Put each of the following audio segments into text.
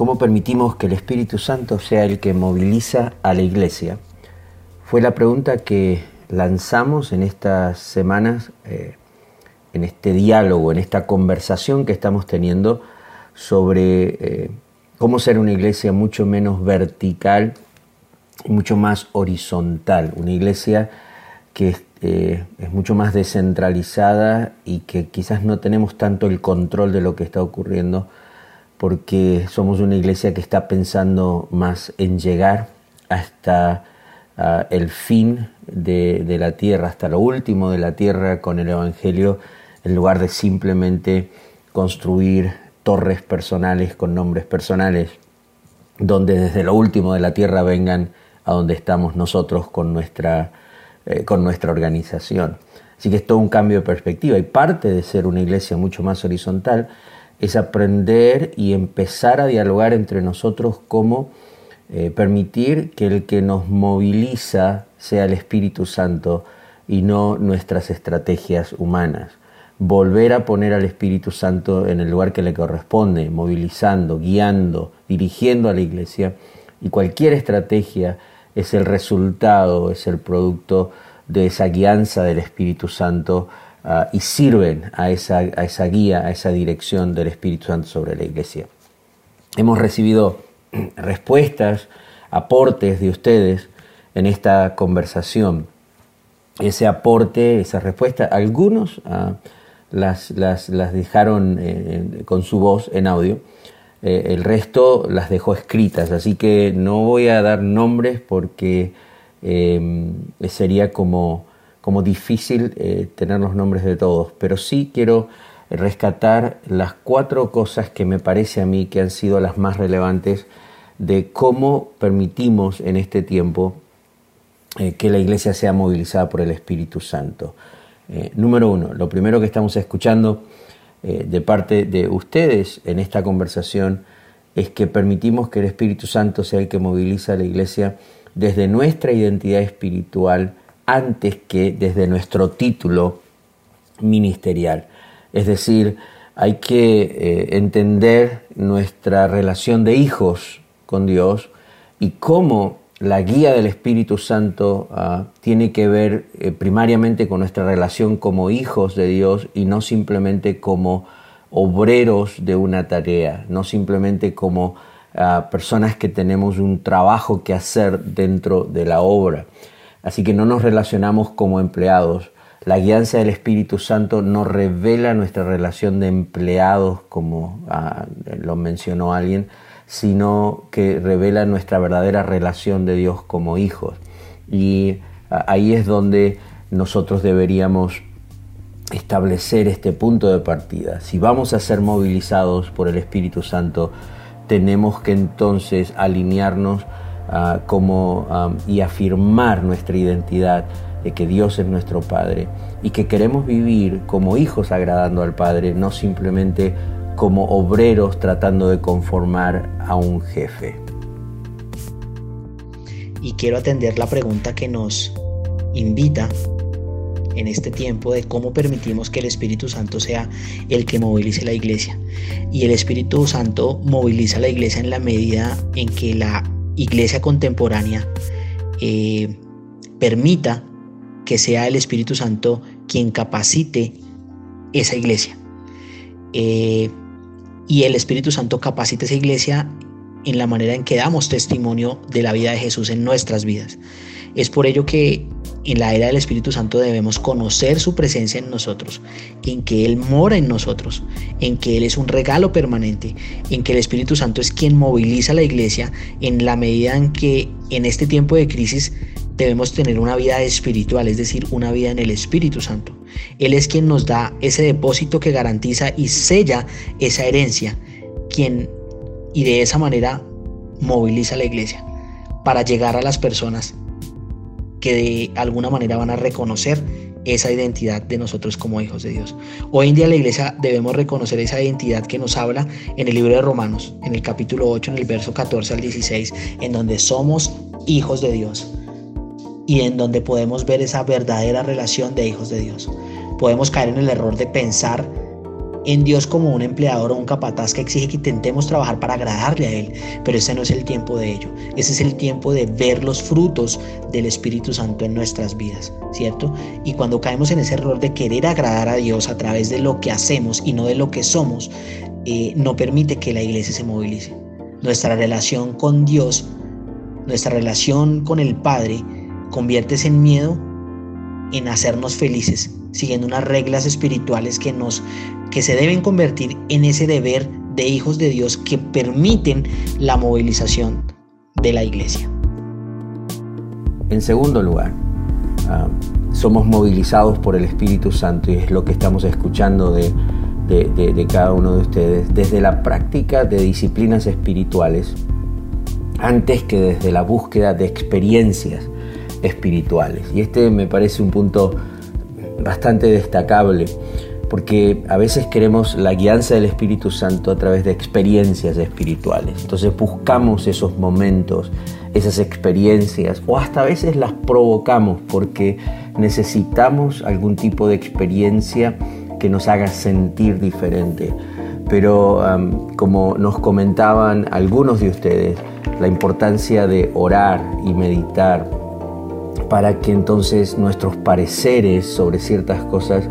cómo permitimos que el Espíritu Santo sea el que moviliza a la iglesia, fue la pregunta que lanzamos en estas semanas, eh, en este diálogo, en esta conversación que estamos teniendo sobre eh, cómo ser una iglesia mucho menos vertical y mucho más horizontal, una iglesia que eh, es mucho más descentralizada y que quizás no tenemos tanto el control de lo que está ocurriendo porque somos una iglesia que está pensando más en llegar hasta ah, el fin de, la tierra, hasta lo último de la tierra con el Evangelio, en lugar de simplemente construir torres personales con nombres personales, donde desde lo último de la tierra vengan a donde estamos nosotros con nuestra eh, con nuestra organización. Así que es todo un cambio de perspectiva y parte de ser una iglesia mucho más horizontal es aprender y empezar a dialogar entre nosotros cómo eh, permitir que el que nos moviliza sea el Espíritu Santo y no nuestras estrategias humanas. Volver a poner al Espíritu Santo en el lugar que le corresponde, movilizando, guiando, dirigiendo a la iglesia y cualquier estrategia es el resultado, es el producto de esa guianza del Espíritu Santo ah, y sirven a esa, a esa guía, a esa dirección del Espíritu Santo sobre la iglesia. Hemos recibido respuestas, aportes de ustedes en esta conversación. Ese aporte, esa respuesta, algunos ah, las, las, las, dejaron eh, con su voz en audio eh, el resto las dejó escritas, así que no voy a dar nombres porque em, sería como, como difícil eh, tener los nombres de todos, pero sí quiero rescatar las cuatro cosas que me parece a mí que han sido las más relevantes de cómo permitimos en este tiempo eh, que la iglesia sea movilizada por el Espíritu Santo. número uno, lo primero que estamos escuchando eh, de parte de ustedes en esta conversación es que permitimos que el Espíritu Santo sea el que moviliza a la iglesia desde nuestra identidad espiritual antes que desde nuestro título ministerial. Es decir, hay que eh, entender nuestra relación de hijos con Dios y cómo la guía del Espíritu Santo ah, tiene que ver eh, primariamente con nuestra relación como hijos de Dios y no simplemente como obreros de una tarea, no simplemente como ah, personas que tenemos un trabajo que hacer dentro de la obra. Así que no nos relacionamos como empleados. La guianza del Espíritu Santo nos revela nuestra relación de empleados, como ah, lo mencionó alguien, sino que revela nuestra verdadera relación de Dios como hijos. Y ahí es donde nosotros deberíamos establecer este punto de partida. Si vamos a ser movilizados por el Espíritu Santo, tenemos que entonces alinearnos ah, como, y afirmar nuestra identidad de que Dios es nuestro Padre y que queremos vivir como hijos agradando al Padre, no simplemente como obreros tratando de conformar a un jefe. Y quiero atender la pregunta que nos invita en este tiempo de cómo permitimos que el Espíritu Santo sea el que movilice la iglesia. Y el Espíritu Santo moviliza la iglesia en la medida en que la iglesia contemporánea eh, permita que sea el Espíritu Santo quien capacite esa iglesia. Eh, y el Espíritu Santo capacita esa iglesia en la manera en que damos testimonio de la vida de Jesús en nuestras vidas. Es por ello que en la era del Espíritu Santo debemos conocer su presencia en nosotros, en que Él mora en nosotros, en que Él es un regalo permanente, en que el Espíritu Santo es quien moviliza a la iglesia en la medida en que en este tiempo de crisis debemos tener una vida espiritual, es decir, una vida en el Espíritu Santo. Él es quien nos da ese depósito que garantiza y sella esa herencia, quien y de esa manera moviliza la iglesia para llegar a las personas que de alguna manera van a reconocer esa identidad de nosotros como hijos de Dios. Hoy en día la iglesia debemos reconocer esa identidad que nos habla en el libro de Romanos, en el capítulo 8, en el verso 14 al 16, en donde somos hijos de Dios y en donde podemos ver esa verdadera relación de hijos de Dios. Podemos caer en el error de pensar en Dios como un empleador o un capataz que exige que intentemos trabajar para agradarle a Él, pero ese no es el tiempo de ello. Ese es el tiempo de ver los frutos del Espíritu Santo en nuestras vidas, ¿cierto? Y cuando caemos en ese error de querer agradar a Dios a través de lo que hacemos y no de lo que somos, eh, no permite que la iglesia se movilice. Nuestra relación con Dios, nuestra relación con el Padre, convierte en miedo en hacernos felices, siguiendo unas reglas espirituales que nos que se deben convertir en ese deber de hijos de Dios que permiten la movilización de la iglesia. En segundo lugar, ah, somos movilizados por el Espíritu Santo y es lo que estamos escuchando de, de cada uno de ustedes, desde la práctica de disciplinas espirituales, antes que desde la búsqueda de experiencias espirituales. Y este me parece un punto bastante destacable porque a veces queremos la guianza del Espíritu Santo a través de experiencias espirituales. Entonces buscamos esos momentos, esas experiencias, o hasta a veces las provocamos porque necesitamos algún tipo de experiencia que nos haga sentir diferente. Pero como nos comentaban algunos de ustedes, la importancia de orar y meditar para que entonces nuestros pareceres sobre ciertas cosas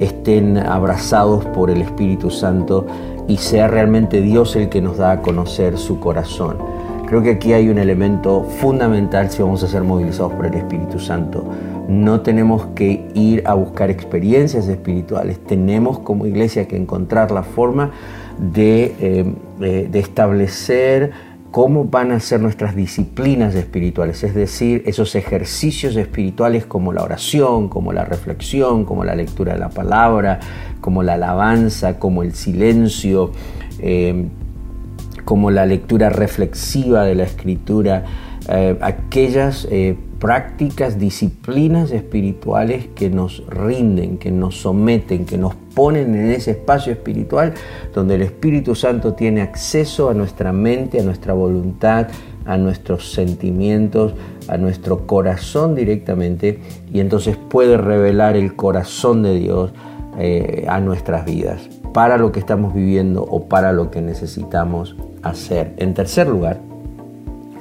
estén abrazados por el Espíritu Santo y sea realmente Dios el que nos da a conocer su corazón. Creo que aquí hay un elemento fundamental si vamos a ser movilizados por el Espíritu Santo. No tenemos que ir a buscar experiencias espirituales, tenemos como iglesia que encontrar la forma de, eh, de establecer cómo van a ser nuestras disciplinas espirituales, es decir, esos ejercicios espirituales como la oración, como la reflexión, como la lectura de la palabra, como la alabanza, como el silencio, eh, como la lectura reflexiva de la escritura, eh, aquellas eh, prácticas, disciplinas espirituales que nos rinden, que nos someten, que nos ponen en ese espacio espiritual donde el Espíritu Santo tiene acceso a nuestra mente, a nuestra voluntad, a nuestros sentimientos, a nuestro corazón directamente y entonces puede revelar el corazón de Dios eh, a nuestras vidas para lo que estamos viviendo o para lo que necesitamos hacer. En tercer lugar,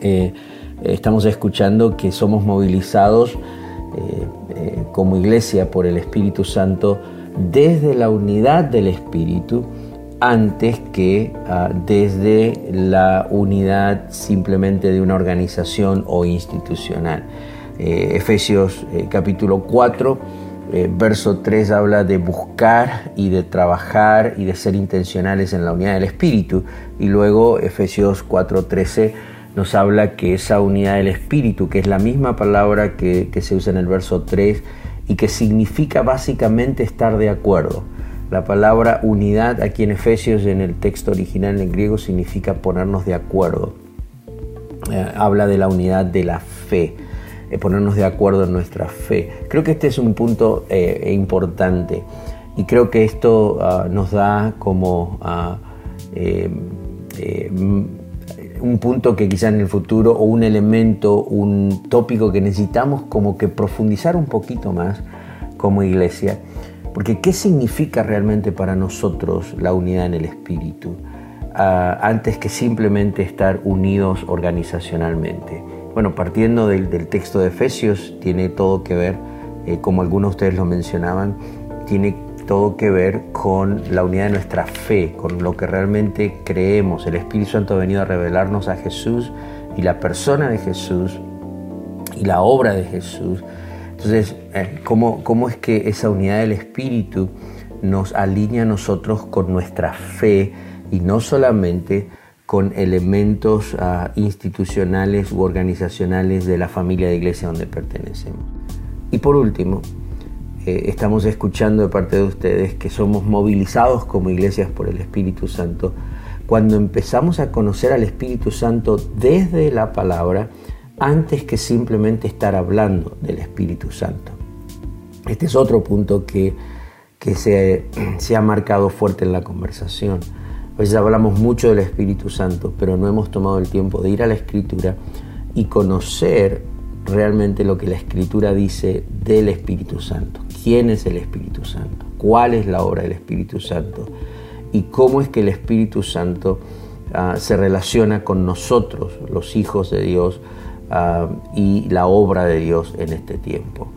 eh, estamos escuchando que somos movilizados eh, como iglesia por el Espíritu Santo desde la unidad del Espíritu antes que ah, desde la unidad simplemente de una organización o institucional. Eh, Efesios eh, capítulo 4, eh, verso 3 habla de buscar y de trabajar y de ser intencionales en la unidad del Espíritu. Y luego Efesios 4.13 nos habla que esa unidad del Espíritu, que es la misma palabra que, se usa en el verso 3, y que significa básicamente estar de acuerdo. La palabra unidad aquí en Efesios en el texto original en griego significa ponernos de acuerdo. Eh, habla de la unidad de la fe, eh, ponernos de acuerdo en nuestra fe. Creo que este es un punto eh, importante y creo que esto ah, nos da como ah, un punto que quizá en el futuro o un elemento, un tópico que necesitamos como que profundizar un poquito más como iglesia. Porque ¿qué significa realmente para nosotros la unidad en el espíritu? Ah, antes que simplemente estar unidos organizacionalmente. Bueno, partiendo del, texto de Efesios, tiene todo que ver, eh, como algunos de ustedes lo mencionaban, tiene todo que ver con la unidad de nuestra fe, con lo que realmente creemos. El Espíritu Santo ha venido a revelarnos a Jesús y la persona de Jesús y la obra de Jesús. Entonces, eh, ¿cómo, cómo es que esa unidad del Espíritu nos alinea a nosotros con nuestra fe y no solamente con elementos ah, institucionales u organizacionales de la familia de iglesia donde pertenecemos? Y por último, eh, estamos escuchando de parte de ustedes que somos movilizados como iglesias por el Espíritu Santo cuando empezamos a conocer al Espíritu Santo desde la palabra antes que simplemente estar hablando del Espíritu Santo. Este es otro punto que, que se, se ha marcado fuerte en la conversación. A veces hablamos mucho del Espíritu Santo, pero no hemos tomado el tiempo de ir a la Escritura y conocer realmente lo que la Escritura dice del Espíritu Santo. ¿Quién es el Espíritu Santo? cuál es la obra del Espíritu Santo y cómo es que el Espíritu Santo ah, se relaciona con nosotros, los hijos de Dios, ah, y la obra de Dios en este tiempo.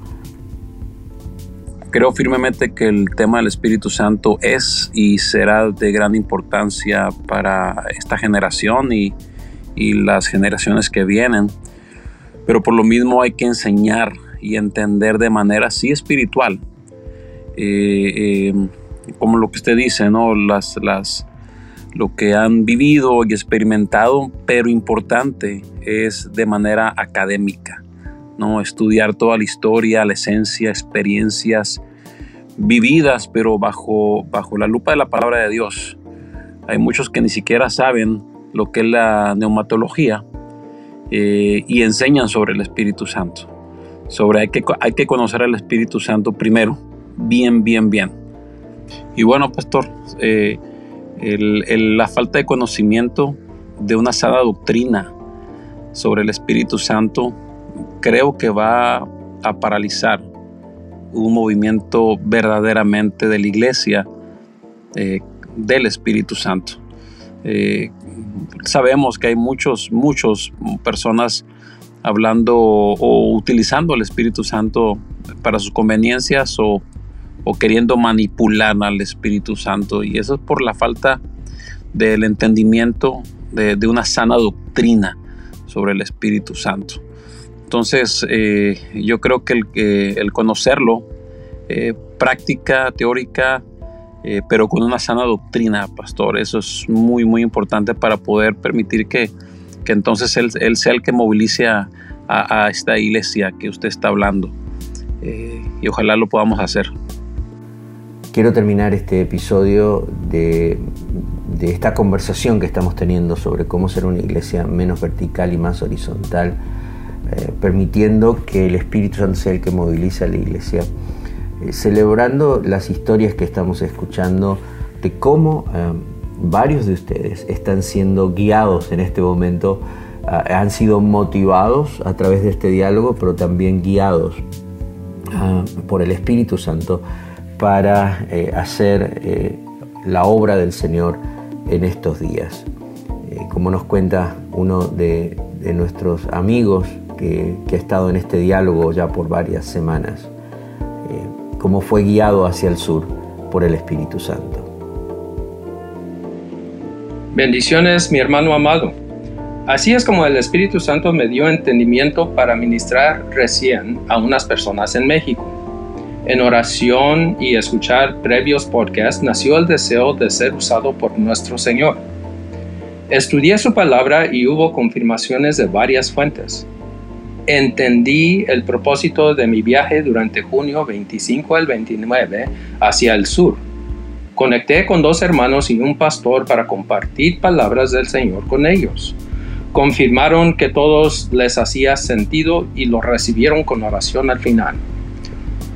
Creo firmemente que el tema del Espíritu Santo es y será de gran importancia para esta generación y, y las generaciones que vienen, pero por lo mismo hay que enseñar y entender de manera así espiritual. Eh, eh, como lo que usted dice, ¿no? Las, las, lo que han vivido y experimentado, pero importante es de manera académica, ¿no? Estudiar toda la historia, la esencia, experiencias vividas, pero bajo, bajo la lupa de la palabra de Dios. Hay muchos que ni siquiera saben lo que es la neumatología eh, y enseñan sobre el Espíritu Santo. Sobre hay que, hay que conocer al Espíritu Santo primero, bien, bien, bien. Y bueno, pastor, eh, la falta de conocimiento de una sana doctrina sobre el Espíritu Santo creo que va a paralizar un movimiento verdaderamente de la iglesia eh, del Espíritu Santo. Eh, sabemos que hay muchos, muchos personas hablando o utilizando el Espíritu Santo para sus conveniencias o, queriendo manipular al Espíritu Santo. Y eso es por la falta del entendimiento de, una sana doctrina sobre el Espíritu Santo. Entonces, eh, yo creo que el, el conocerlo, eh, práctica, teórica, eh, pero con una sana doctrina, pastor, eso es muy, muy importante para poder permitir que, que entonces él, él, sea el que movilice a, a, esta iglesia que usted está hablando. y ojalá lo podamos hacer. Quiero terminar este episodio de, de esta conversación que estamos teniendo sobre cómo ser una iglesia menos vertical y más horizontal eh, permitiendo que el Espíritu Santo sea el que moviliza a la iglesia, eh, celebrando las historias que estamos escuchando de cómo eh, varios de ustedes están siendo guiados en este momento, han sido motivados a través de este diálogo, pero también guiados por el Espíritu Santo para hacer la obra del Señor en estos días. como nos cuenta uno de nuestros amigos que, ha estado en este diálogo ya por varias semanas, eh, como fue guiado hacia el sur por el Espíritu Santo. Bendiciones, mi hermano amado. Así es como el Espíritu Santo me dio entendimiento para ministrar recién a unas personas en México. En oración y escuchar previos podcasts nació el deseo de ser usado por nuestro Señor. Estudié su palabra y hubo confirmaciones de varias fuentes entendí el propósito de mi viaje durante junio 25 al 29 hacia el sur. Conecté con dos hermanos y un pastor para compartir palabras del Señor con ellos. Confirmaron que todos les hacía sentido y lo recibieron con oración al final.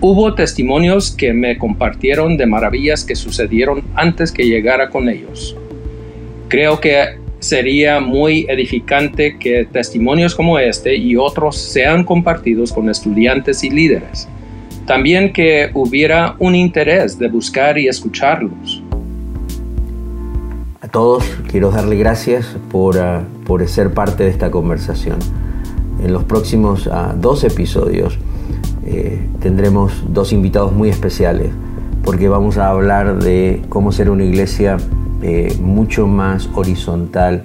Hubo testimonios que me compartieron de maravillas que sucedieron antes que llegara con ellos. Creo que sería muy edificante que testimonios como este y otros sean compartidos con estudiantes y líderes. También que hubiera un interés de buscar y escucharlos. A todos quiero darle gracias por, ah, por ser parte de esta conversación. En los próximos ah, dos episodios eh, tendremos dos invitados muy especiales porque vamos a hablar de cómo ser una iglesia eh, mucho más horizontal,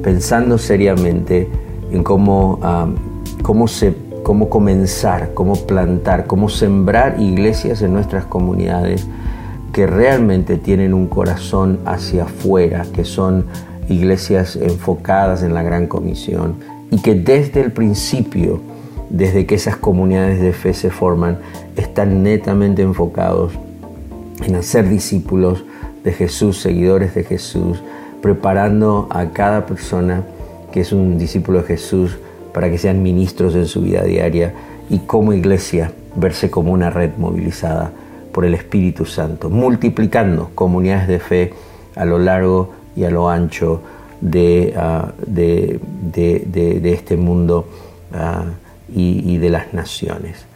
pensando seriamente en cómo, cómo, se, cómo comenzar, cómo plantar, cómo sembrar iglesias en nuestras comunidades que realmente tienen un corazón hacia afuera, que son iglesias enfocadas en la gran comisión y que desde el principio, desde que esas comunidades de fe se forman, están netamente enfocados en hacer discípulos de Jesús, seguidores de Jesús, preparando a cada persona que es un discípulo de Jesús para que sean ministros en su vida diaria y como iglesia verse como una red movilizada por el Espíritu Santo, multiplicando comunidades de fe a lo largo y a lo ancho de, ah, de, este mundo ah, y, de las naciones.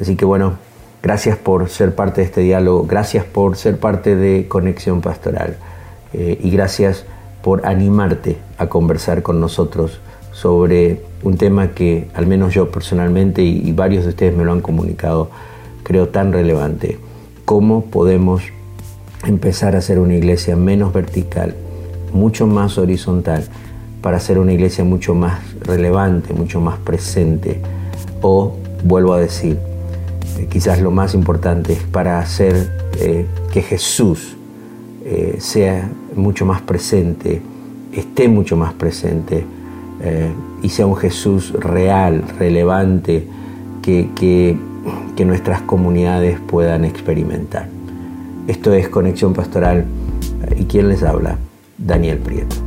Así que bueno, Gracias por ser parte de este diálogo, gracias por ser parte de Conexión Pastoral eh, y gracias por animarte a conversar con nosotros sobre un tema que al menos yo personalmente y, varios de ustedes me lo han comunicado, creo tan relevante. ¿Cómo podemos empezar a ser una iglesia menos vertical, mucho más horizontal, para ser una iglesia mucho más relevante, mucho más presente? O, vuelvo a decir, eh, quizás lo más importante es para hacer eh, que Jesús eh, sea mucho más presente, esté mucho más presente y sea un Jesús real, relevante, que, que, nuestras comunidades puedan experimentar. Esto es Conexión Pastoral y quien les habla, Daniel Prieto.